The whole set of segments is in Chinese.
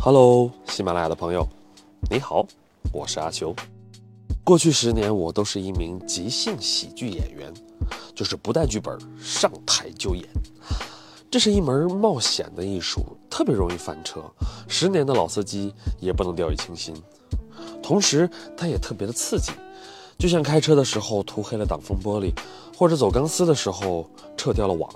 Hello，喜马拉雅的朋友，你好，我是阿秋。过去十年，我都是一名即兴喜剧演员，就是不带剧本上台就演。这是一门冒险的艺术，特别容易翻车。十年的老司机也不能掉以轻心。同时，它也特别的刺激，就像开车的时候涂黑了挡风玻璃，或者走钢丝的时候撤掉了网。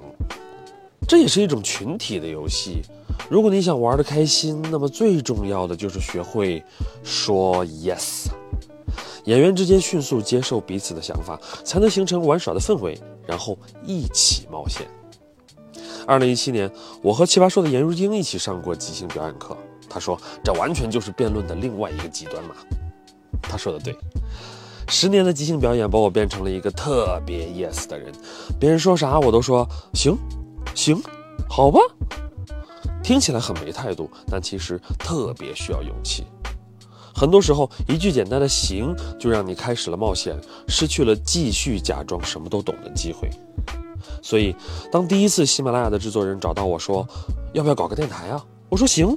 这也是一种群体的游戏。如果你想玩得开心，那么最重要的就是学会说 yes。演员之间迅速接受彼此的想法，才能形成玩耍的氛围，然后一起冒险。二零一七年，我和奇葩说的颜如晶一起上过即兴表演课。他说：“这完全就是辩论的另外一个极端嘛。”他说的对。十年的即兴表演把我变成了一个特别 yes 的人，别人说啥我都说行，行，好吧。听起来很没态度，但其实特别需要勇气。很多时候，一句简单的“行”就让你开始了冒险，失去了继续假装什么都懂的机会。所以，当第一次喜马拉雅的制作人找到我说：“要不要搞个电台啊？”我说：“行。”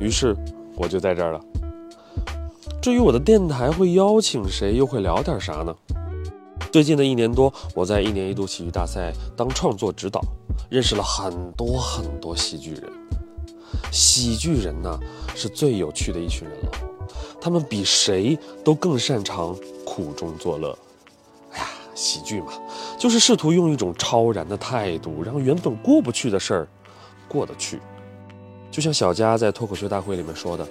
于是我就在这儿了。至于我的电台会邀请谁，又会聊点啥呢？最近的一年多，我在一年一度喜剧大赛当创作指导，认识了很多很多喜剧人。喜剧人呢，是最有趣的一群人了。他们比谁都更擅长苦中作乐。哎呀，喜剧嘛，就是试图用一种超然的态度，让原本过不去的事儿过得去。就像小佳在脱口秀大会里面说的，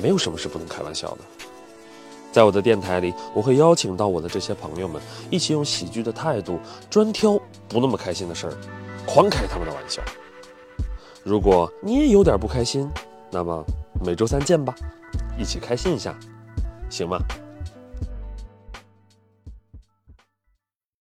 没有什么是不能开玩笑的。在我的电台里，我会邀请到我的这些朋友们，一起用喜剧的态度，专挑不那么开心的事儿，狂开他们的玩笑。如果你也有点不开心，那么每周三见吧，一起开心一下，行吗？